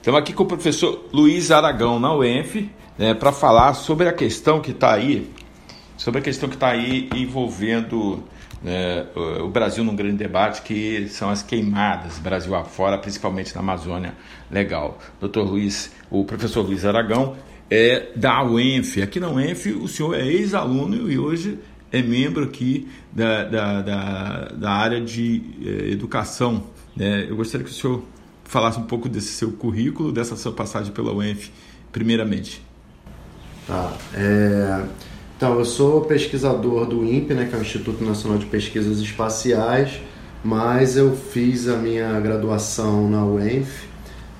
Estamos aqui com o professor Luiz Aragão, na UENF, né, para falar sobre a questão que está aí, sobre a questão que está aí envolvendo né, o Brasil num grande debate, que são as queimadas Brasil afora, principalmente na Amazônia Legal. Doutor Luiz, o professor Luiz Aragão é da UENF. Aqui na UENF o senhor é ex-aluno e hoje é membro aqui da, da, da, da área de eh, educação. Né? Eu gostaria que o senhor falasse um pouco desse seu currículo, dessa sua passagem pela UENF, primeiramente. Tá. É... Então, eu sou pesquisador do INPE, né, que é o Instituto Nacional de Pesquisas Espaciais, mas eu fiz a minha graduação na UENF,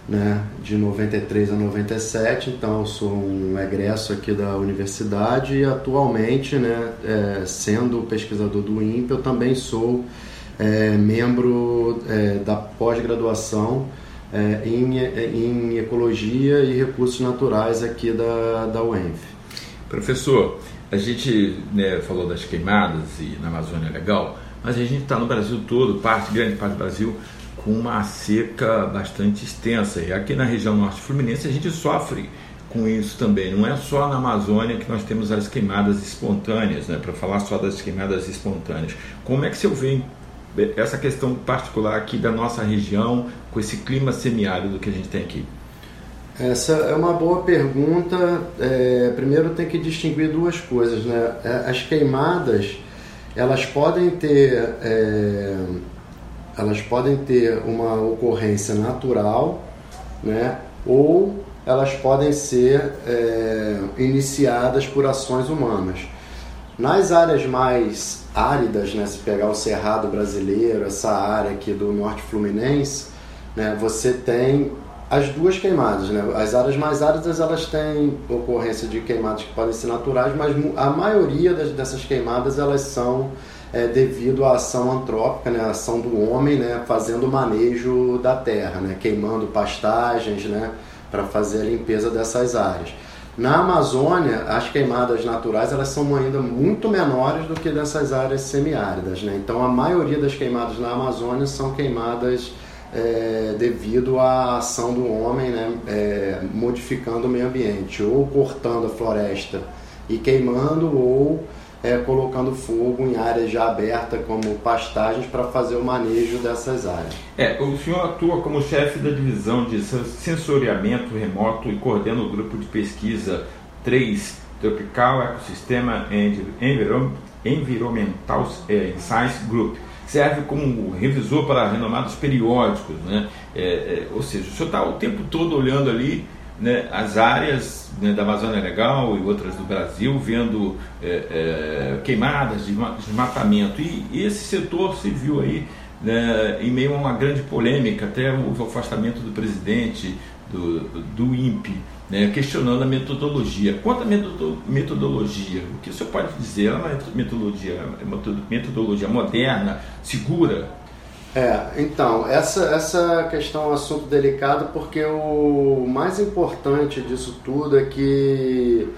né, de 93 a 97, então eu sou um egresso aqui da universidade e atualmente, né, é, sendo pesquisador do INPE, eu também sou é, membro é, da pós-graduação é, em, em Ecologia e Recursos Naturais aqui da, da UENF. Professor, a gente né, falou das queimadas e na Amazônia é legal, mas a gente está no Brasil todo, parte, grande parte do Brasil, com uma seca bastante extensa. E aqui na região norte fluminense a gente sofre com isso também. Não é só na Amazônia que nós temos as queimadas espontâneas, né? para falar só das queimadas espontâneas. Como é que você vê essa questão particular aqui da nossa região, com esse clima semiárido que a gente tem aqui? Essa é uma boa pergunta. É, primeiro tem que distinguir duas coisas, né? É, as queimadas, elas podem ter, é, elas podem ter uma ocorrência natural, né? Ou elas podem ser é, iniciadas por ações humanas. Nas áreas mais áridas, né, se pegar o Cerrado brasileiro, essa área aqui do norte fluminense, né, você tem as duas queimadas. Né? As áreas mais áridas elas têm ocorrência de queimadas que podem ser naturais, mas a maioria das, dessas queimadas elas são é, devido à ação antrópica, né, a ação do homem, né, fazendo o manejo da terra, né, queimando pastagens, né, para fazer a limpeza dessas áreas. Na Amazônia, as queimadas naturais elas são ainda muito menores do que dessas áreas semiáridas. Né? Então, a maioria das queimadas na Amazônia são queimadas é, devido à ação do homem, né? É, modificando o meio ambiente, ou cortando a floresta e queimando, ou é, colocando fogo em áreas já abertas, como pastagens, para fazer o manejo dessas áreas. É, o senhor atua como chefe da divisão de sensoriamento remoto e coordena o grupo de pesquisa 3 Tropical Ecosistema Environmental é, Science Group. Serve como revisor para renomados periódicos, né? É, é, ou seja, o senhor está o tempo todo olhando ali né, as áreas né, da Amazônia Legal e outras do Brasil, vendo é, é, queimadas, desmatamento. E, e esse setor se viu aí né, em meio a uma grande polêmica, até o afastamento do presidente do, do INPE, né, questionando a metodologia. Quanto à metodologia, o que o senhor pode dizer? É uma metodologia, é metodologia moderna, segura? É, então, essa, essa questão é um assunto delicado porque o mais importante disso tudo é que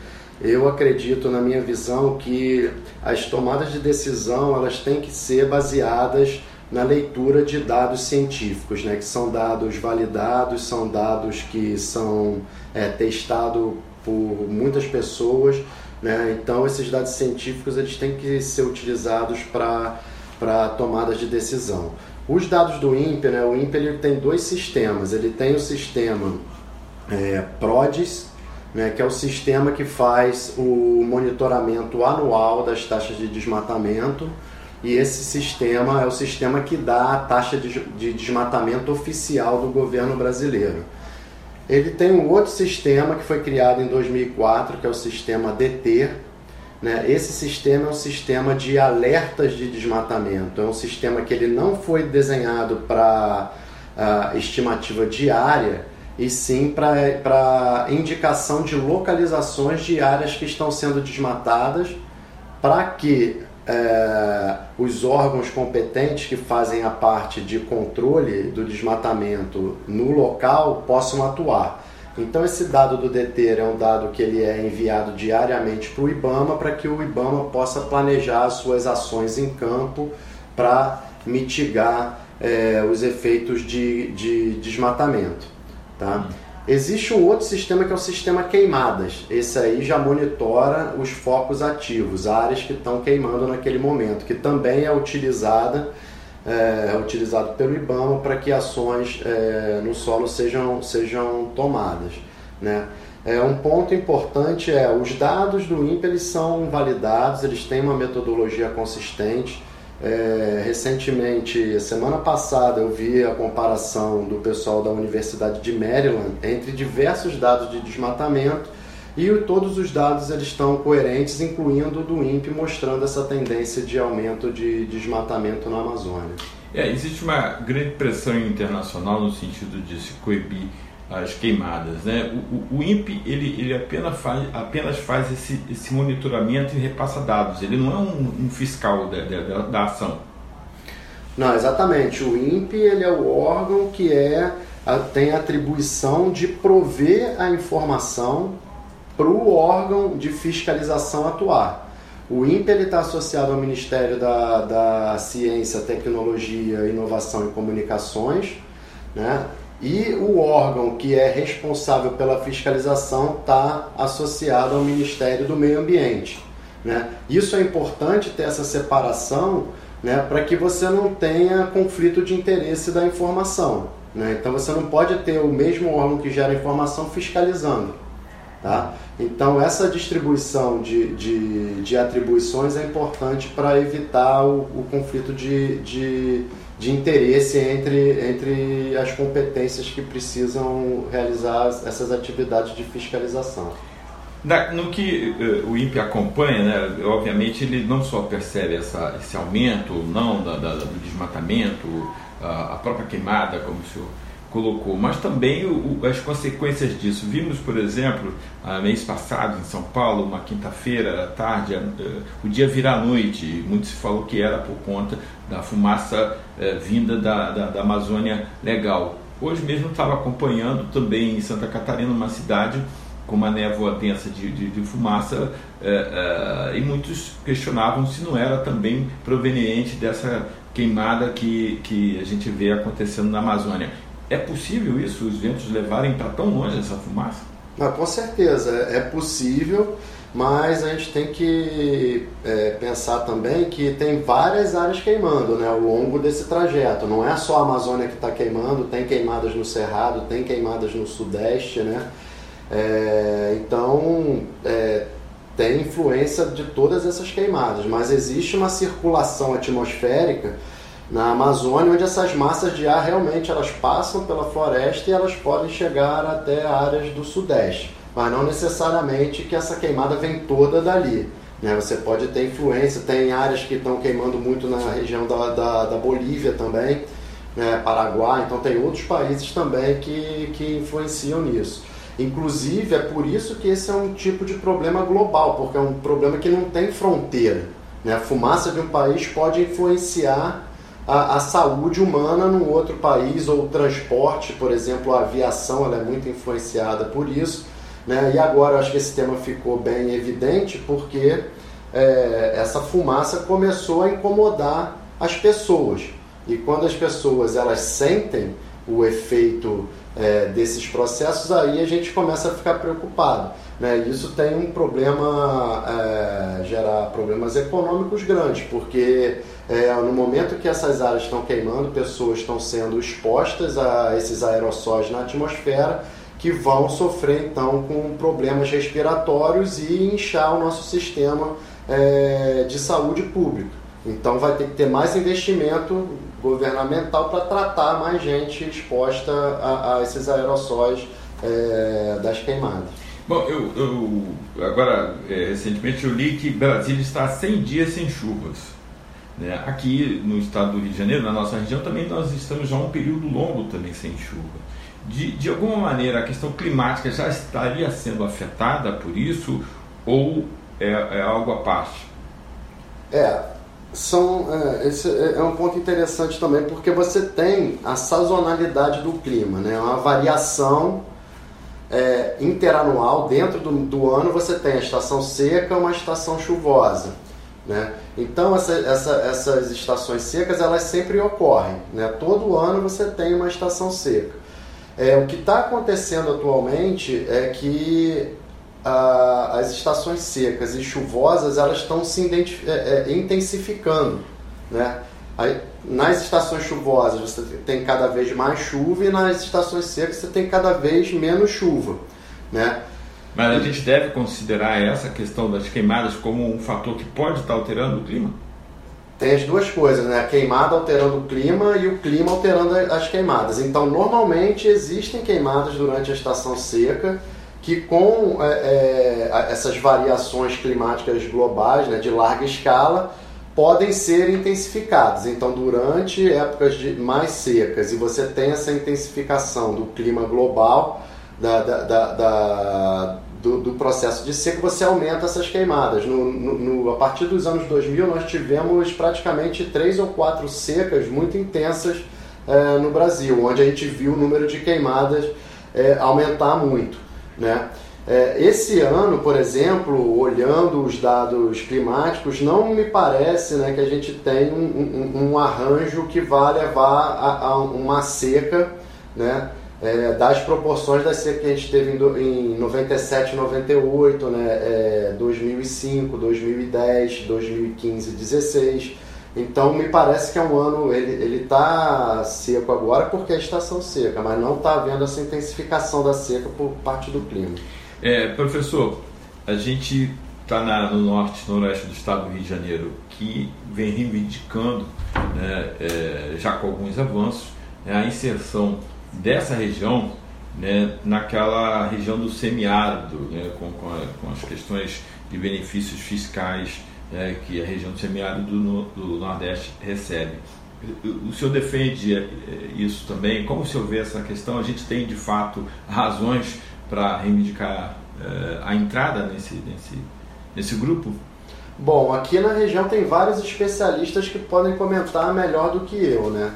eu acredito, na minha visão, que as tomadas de decisão elas têm que ser baseadas na leitura de dados científicos, né, que são dados validados, são dados que são é, testados por muitas pessoas, né, então esses dados científicos eles têm que ser utilizados para tomadas de decisão. Os dados do INPE, né, o INPE ele tem dois sistemas. Ele tem o sistema é, PRODES, né, que é o sistema que faz o monitoramento anual das taxas de desmatamento. E esse sistema é o sistema que dá a taxa de, de desmatamento oficial do governo brasileiro. Ele tem um outro sistema que foi criado em 2004, que é o sistema DT, né? Esse sistema é um sistema de alertas de desmatamento, é um sistema que ele não foi desenhado para uh, estimativa diária, e sim para indicação de localizações de áreas que estão sendo desmatadas, para que uh, os órgãos competentes que fazem a parte de controle do desmatamento no local possam atuar. Então esse dado do DETER é um dado que ele é enviado diariamente para o IBAMA para que o IBAMA possa planejar as suas ações em campo para mitigar é, os efeitos de, de desmatamento. Tá? Existe um outro sistema que é o sistema queimadas. Esse aí já monitora os focos ativos, áreas que estão queimando naquele momento, que também é utilizada é, é utilizado pelo IBAMA para que ações é, no solo sejam, sejam tomadas. Né? É, um ponto importante é os dados do INPE eles são validados, eles têm uma metodologia consistente. É, recentemente, semana passada, eu vi a comparação do pessoal da Universidade de Maryland entre diversos dados de desmatamento e todos os dados eles estão coerentes, incluindo o do INPE, mostrando essa tendência de aumento de desmatamento na Amazônia. É, existe uma grande pressão internacional no sentido de se coibir as queimadas. Né? O, o, o INPE ele, ele apenas faz, apenas faz esse, esse monitoramento e repassa dados, ele não é um, um fiscal da, da, da, ação. Não, exatamente. O INPE ele é o órgão que é, tem a atribuição de prover a informação para o órgão de fiscalização atuar. O INPE está associado ao Ministério da, da Ciência, Tecnologia, Inovação e Comunicações, né? E o órgão que é responsável pela fiscalização está associado ao Ministério do Meio Ambiente. Né? Isso é importante ter essa separação né, para que você não tenha conflito de interesse da informação. Né? Então você não pode ter o mesmo órgão que gera informação fiscalizando. Tá? Então essa distribuição de, de, de atribuições é importante para evitar o, o conflito de, de de interesse entre, entre as competências que precisam realizar essas atividades de fiscalização. no que uh, o INPE acompanha, né, obviamente ele não só percebe essa, esse aumento não da, da, do desmatamento, a, a própria queimada, como o senhor colocou, mas também o, as consequências disso. Vimos, por exemplo, mês passado em São Paulo, uma quinta-feira à tarde, o dia virar noite, muito se falou que era por conta da fumaça eh, vinda da, da, da, Amazônia Legal. Hoje mesmo estava acompanhando também em Santa Catarina, uma cidade com uma névoa densa de, de, de fumaça, eh, eh, e muitos questionavam se não era também proveniente dessa queimada que, que a gente vê acontecendo na Amazônia. É possível isso, os ventos levarem para tão longe essa fumaça? Ah, com certeza, é possível, mas a gente tem que é, pensar também que tem várias áreas queimando né, ao longo desse trajeto. Não é só a Amazônia que está queimando, tem queimadas no Cerrado, tem queimadas no Sudeste, né? É, então, é, tem influência de todas essas queimadas, mas existe uma circulação atmosférica na Amazônia, onde essas massas de ar realmente elas passam pela floresta e elas podem chegar até áreas do sudeste, mas não necessariamente que essa queimada vem toda dali. Né? Você pode ter influência, tem áreas que estão queimando muito na região da, da, da Bolívia também, né? Paraguai, então tem outros países também que, que influenciam nisso. Inclusive, é por isso que esse é um tipo de problema global, porque é um problema que não tem fronteira. Né? A fumaça de um país pode influenciar a, a, saúde humana num outro país, ou o transporte, por exemplo, a aviação ela é muito influenciada por isso. Né? E agora eu acho que esse tema ficou bem evidente porque é, essa fumaça começou a incomodar as pessoas. E quando as pessoas elas sentem o efeito é, desses processos, aí a gente começa a ficar preocupado. Né? Isso tem um problema, é, gerar problemas econômicos grandes, porque é, no momento que essas áreas estão queimando, pessoas estão sendo expostas a esses aerossóis na atmosfera que vão sofrer então com problemas respiratórios e inchar o nosso sistema é, de saúde pública. Então vai ter que ter mais investimento governamental para tratar mais gente exposta a, a esses aerossóis é, das queimadas. Bom, eu, eu agora é, recentemente eu li que Brasília está 100 dias sem chuvas. Né? Aqui no estado do Rio de Janeiro, na nossa região, também nós estamos já um período longo também sem chuva. De, de alguma maneira, a questão climática já estaria sendo afetada por isso ou é, é algo à parte? É, são, é, esse é, é um ponto interessante também, porque você tem a sazonalidade do clima, né? uma variação é, interanual. Dentro do, do ano você tem a estação seca uma estação chuvosa. Né? Então essa, essa, essas estações secas elas sempre ocorrem. Né? Todo ano você tem uma estação seca. É, o que está acontecendo atualmente é que a, as estações secas e chuvosas elas estão se é, é, intensificando. Né? Aí, nas estações chuvosas você tem cada vez mais chuva e nas estações secas você tem cada vez menos chuva. Né? Mas a gente deve considerar essa questão das queimadas como um fator que pode estar alterando o clima? Tem as duas coisas, né? A queimada alterando o clima e o clima alterando as queimadas. Então, normalmente existem queimadas durante a estação seca que com é, é, essas variações climáticas globais, né, de larga escala, podem ser intensificadas. Então, durante épocas de, mais secas e você tem essa intensificação do clima global, da, da, da, do, do, processo de seca, você aumenta essas queimadas. No, no, no, a partir dos anos 2000, nós tivemos praticamente três ou quatro secas muito intensas é, no Brasil, onde a gente viu o número de queimadas é, aumentar muito. Né? É, esse ano, por exemplo, olhando os dados climáticos, não me parece né, que a gente tem um, um, um arranjo que vá levar a, a uma seca né, é, das proporções da seca que a gente teve em, em 97, 98, né, é, 2005, 2010, 2015, 16. Então me parece que é um ano, ele está seco agora porque é a estação seca, mas não está havendo essa intensificação da seca por parte do clima. É, professor, a gente está no norte noroeste do estado do Rio de Janeiro, que vem reivindicando, né, é, já com alguns avanços, né, a inserção dessa região né, naquela região do semiárido, né, com, com, a, com as questões de benefícios fiscais é, que a região do semiárido do, do, Nordeste recebe. O senhor defende é, isso também? Como o senhor vê essa questão? A gente tem, de fato, razões para reivindicar é, a entrada nesse, nesse, nesse grupo? Bom, aqui na região tem vários especialistas que podem comentar melhor do que eu, né?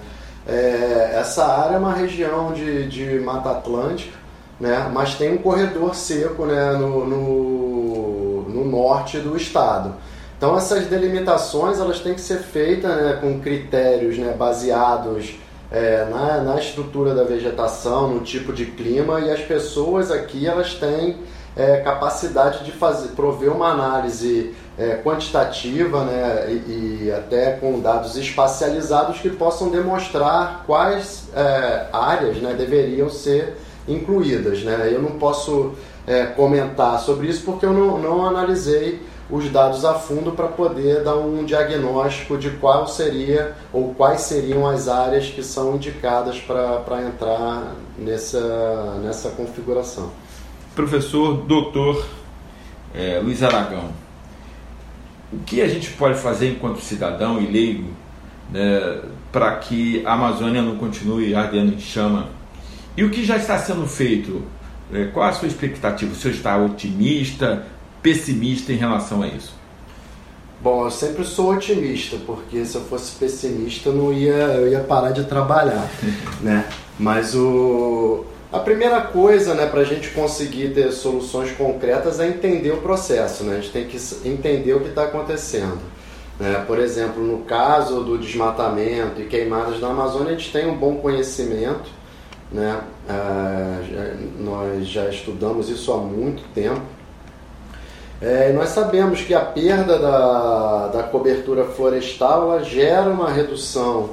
É, essa área é uma região de, de Mata Atlântica, né? mas tem um corredor seco né? no, no, no norte do estado. Então essas delimitações elas têm que ser feitas né, com critérios né, baseados é, na, na estrutura da vegetação, no tipo de clima e as pessoas aqui elas têm é, capacidade de fazer, prover uma análise é, quantitativa né, e, e, até com dados espacializados que possam demonstrar quais é, áreas né, deveriam ser incluídas. Né? Eu não posso é, comentar sobre isso porque eu não, não analisei os dados a fundo para poder dar um diagnóstico de qual seria ou quais seriam as áreas que são indicadas para entrar nessa, nessa configuração. Professor doutor é, Luiz Aragão, o que a gente pode fazer enquanto cidadão e leigo né, para que a Amazônia não continue ardendo em chama? E o que já está sendo feito? É, qual a sua expectativa? O senhor está otimista? pessimista em relação a isso? Bom, eu sempre sou otimista, porque se eu fosse pessimista eu não ia, eu ia parar de trabalhar, né? Mas o, a primeira coisa, né, para a gente conseguir ter soluções concretas é entender o processo, né? A gente tem que entender o que está acontecendo. Né? Por exemplo, no caso do desmatamento e queimadas na Amazônia, a gente tem um bom conhecimento, né? Ah, nós já estudamos isso há muito tempo é, nós sabemos que a perda da, da cobertura florestal gera uma redução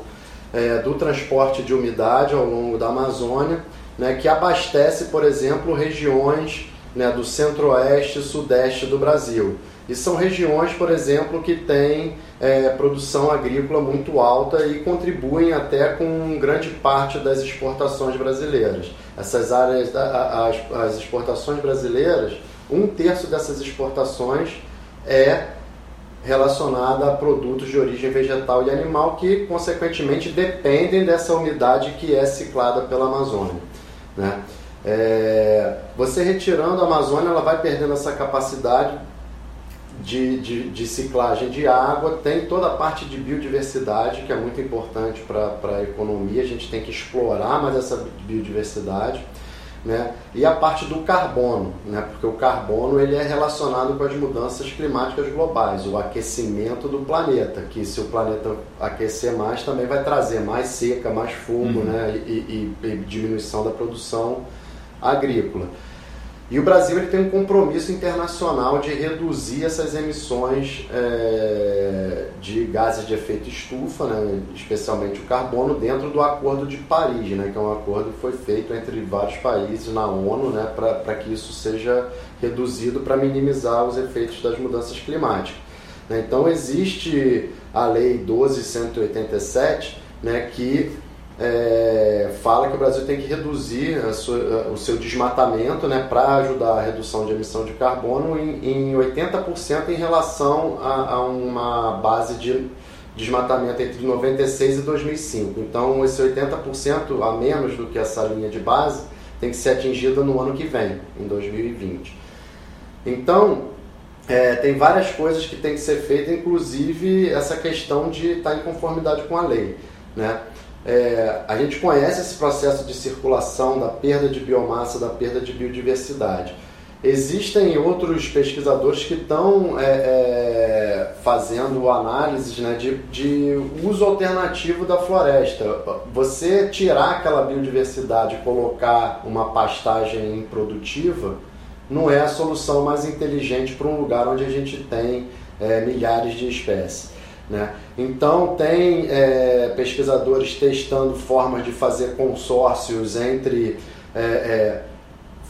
é, do transporte de umidade ao longo da Amazônia, né, que abastece, por exemplo, regiões né, do centro-oeste e sudeste do Brasil. E são regiões, por exemplo, que têm é, produção agrícola muito alta e contribuem até com grande parte das exportações brasileiras. Essas áreas, as, as exportações brasileiras um terço dessas exportações é relacionada a produtos de origem vegetal e animal que, consequentemente, dependem dessa umidade que é ciclada pela Amazônia. Né? É, você retirando a Amazônia, ela vai perdendo essa capacidade de, de, de, ciclagem de água, tem toda a parte de biodiversidade, que é muito importante para a economia, a gente tem que explorar mais essa biodiversidade. Né? e a parte do carbono, né? porque o carbono ele é relacionado com as mudanças climáticas globais, o aquecimento do planeta, que se o planeta aquecer mais também vai trazer mais seca, mais fumo uhum. né? e, e, e diminuição da produção agrícola. E o Brasil ele tem um compromisso internacional de reduzir essas emissões é, de gases de efeito estufa, né, especialmente o carbono, dentro do Acordo de Paris, né, que é um acordo que foi feito entre vários países na ONU né, para que isso seja reduzido para minimizar os efeitos das mudanças climáticas. Então existe a Lei 12.187, né, que é, fala que o Brasil tem que reduzir sua, o seu desmatamento né, para ajudar a redução de emissão de carbono em, em 80% em relação a, a, uma base de desmatamento entre 96 e 2005. Então, esse 80% a menos do que essa linha de base tem que ser atingido no ano que vem, em 2020. Então, é, tem várias coisas que tem que ser feitas, inclusive essa questão de estar em conformidade com a lei. Né? É, a gente conhece esse processo de circulação da perda de biomassa, da perda de biodiversidade. Existem outros pesquisadores que estão é, é, fazendo análises né, de, de, uso alternativo da floresta. Você tirar aquela biodiversidade e colocar uma pastagem improdutiva não é a solução mais inteligente para um lugar onde a gente tem é, milhares de espécies. Né? Então, tem é, pesquisadores testando formas de fazer consórcios entre é, é,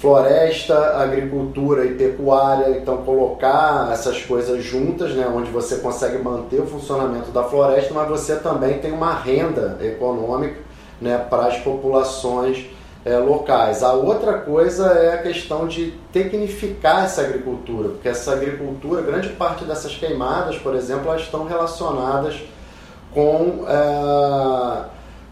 floresta, agricultura e pecuária, então colocar essas coisas juntas, né, onde você consegue manter o funcionamento da floresta, mas você também tem uma renda econômica né, para as populações é, locais. A outra coisa é a questão de tecnificar essa agricultura, porque essa agricultura, grande parte dessas queimadas, por exemplo, elas estão relacionadas com é,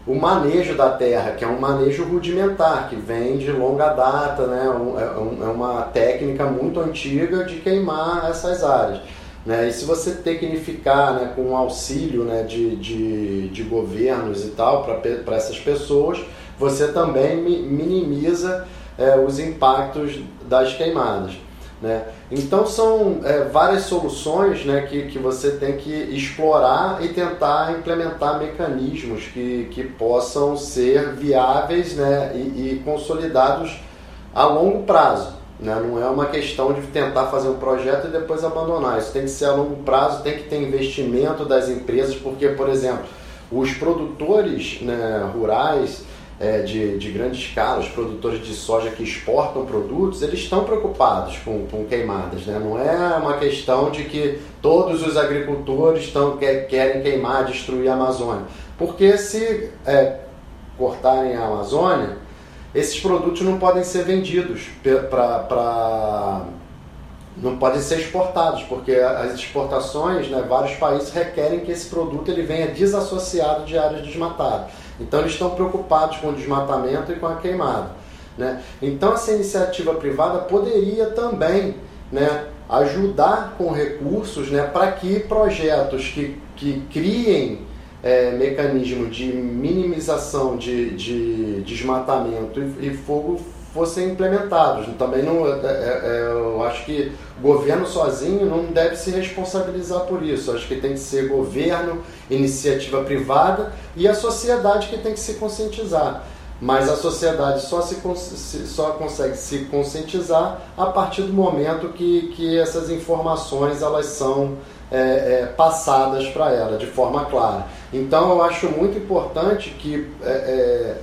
o manejo da terra, que é um manejo rudimentar, que vem de longa data, né? É, é, uma técnica muito antiga de queimar essas áreas. Né? E se você tecnificar né, com auxílio né, de, de, de governos e tal para essas pessoas, você também minimiza é, os impactos das queimadas. Né? Então são é, várias soluções né, que, que você tem que explorar e tentar implementar mecanismos que, que possam ser viáveis né, e, e consolidados a longo prazo. Né? Não é uma questão de tentar fazer um projeto e depois abandonar. Isso tem que ser a longo prazo, tem que ter investimento das empresas, porque, por exemplo, os produtores né, rurais é, de, de grande escala, os produtores de soja que exportam produtos, eles estão preocupados com, com queimadas. Né? Não é uma questão de que todos os agricultores estão, quer, querem queimar, destruir a Amazônia. Porque se é, cortarem a Amazônia, esses produtos não podem ser vendidos para não podem ser exportados, porque as exportações, né, vários países requerem que esse produto ele venha desassociado de áreas desmatadas. Então eles estão preocupados com o desmatamento e com a queimada. Né? Então essa iniciativa privada poderia também né, ajudar com recursos né, para que projetos que, que criem é, mecanismo de minimização de, de desmatamento e, e fogo fossem implementados. Também não, é, é, é, eu acho que o governo sozinho não deve se responsabilizar por isso. Acho que tem que ser governo, iniciativa privada e a sociedade que tem que se conscientizar. Mas a sociedade só, se, só consegue se conscientizar a partir do momento que, que essas informações elas são é, é, passadas para ela de forma clara. Então eu acho muito importante que é,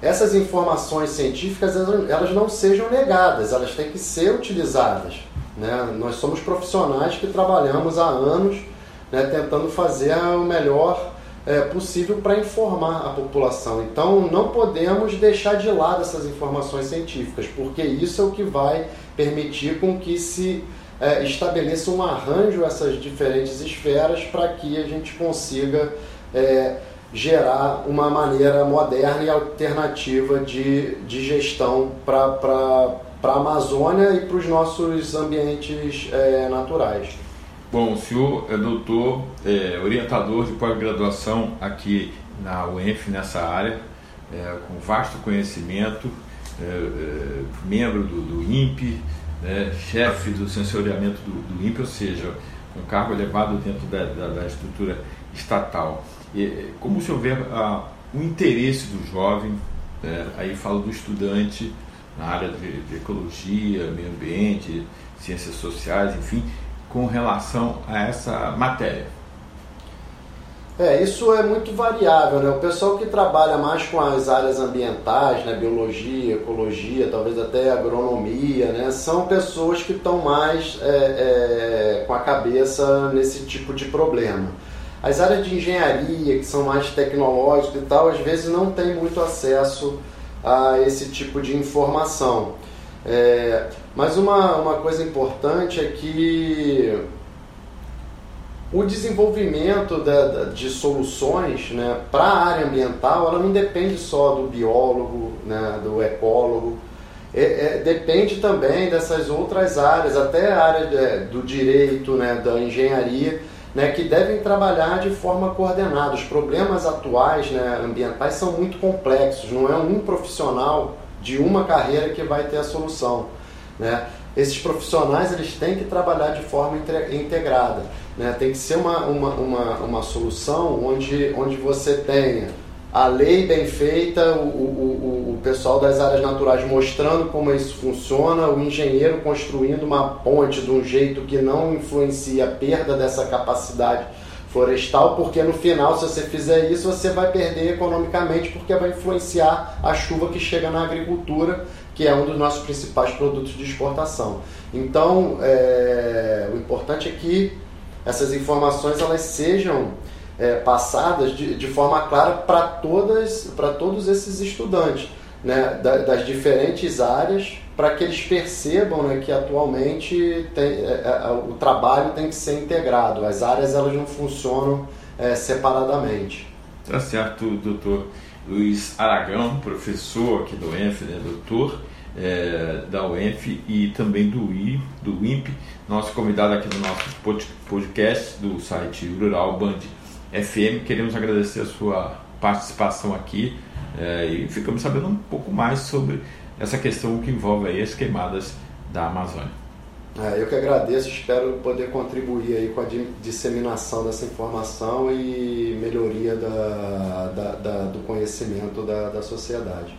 essas informações científicas elas não sejam negadas, elas têm que ser utilizadas. Né? Nós somos profissionais que trabalhamos há anos né, tentando fazer o melhor é, possível para informar a população. Então não podemos deixar de lado essas informações científicas, porque isso é o que vai permitir com que se é, estabeleça um arranjo essas diferentes esferas para que a gente consiga é, gerar uma maneira moderna e alternativa de, de gestão para a Amazônia e para os nossos ambientes é, naturais. Bom, o senhor é doutor, é, orientador de pós-graduação aqui na UENF, nessa área, é, com vasto conhecimento é, é, membro do, do INPE, né, chefe do sensoriamento do, do INPE, ou seja, um cargo elevado dentro da, da, da estrutura estatal. E, como o senhor vê a, o interesse do jovem, né, aí falo do estudante na área de, de ecologia, meio ambiente, ciências sociais, enfim, com relação a essa matéria? É, isso é muito variável, né? O pessoal que trabalha mais com as áreas ambientais, né? biologia, ecologia, talvez até agronomia, né? São pessoas que estão mais é, é, com a cabeça nesse tipo de problema. As áreas de engenharia, que são mais tecnológicas e tal, às vezes não tem muito acesso a esse tipo de informação. É, mas uma, uma coisa importante é que o desenvolvimento da, de soluções né, para a área ambiental ela não depende só do biólogo, né, do ecólogo, é, é, depende também dessas outras áreas, até a área de, do direito, né, da engenharia, né, que devem trabalhar de forma coordenada. Os problemas atuais né, ambientais são muito complexos, não é um profissional de uma carreira que vai ter a solução. Né? Esses profissionais eles têm que trabalhar de forma integrada. Né? Tem que ser uma, uma, uma, uma solução onde, onde você tenha a lei bem feita, o, o, o, pessoal das áreas naturais mostrando como isso funciona, o engenheiro construindo uma ponte de um jeito que não influencia a perda dessa capacidade florestal, porque no final, se você fizer isso, você vai perder economicamente, porque vai influenciar a chuva que chega na agricultura, que é um dos nossos principais produtos de exportação. Então, é, o importante é que essas informações elas sejam é, passadas de, de forma clara para todas para todos esses estudantes né, das diferentes áreas para que eles percebam né, que atualmente tem, é, é, o trabalho tem que ser integrado as áreas elas não funcionam é, separadamente tá certo doutor Luiz Aragão professor aqui do ENF né, doutor é, da UENF e também do, I, do INPE, nosso convidado aqui no nosso podcast do site Rural Band FM. Queremos agradecer a sua participação aqui é, e ficamos sabendo um pouco mais sobre essa questão que envolve aí as queimadas da Amazônia. É, eu que agradeço, espero poder contribuir aí com a disseminação dessa informação e melhoria da, da, da do conhecimento da, da sociedade.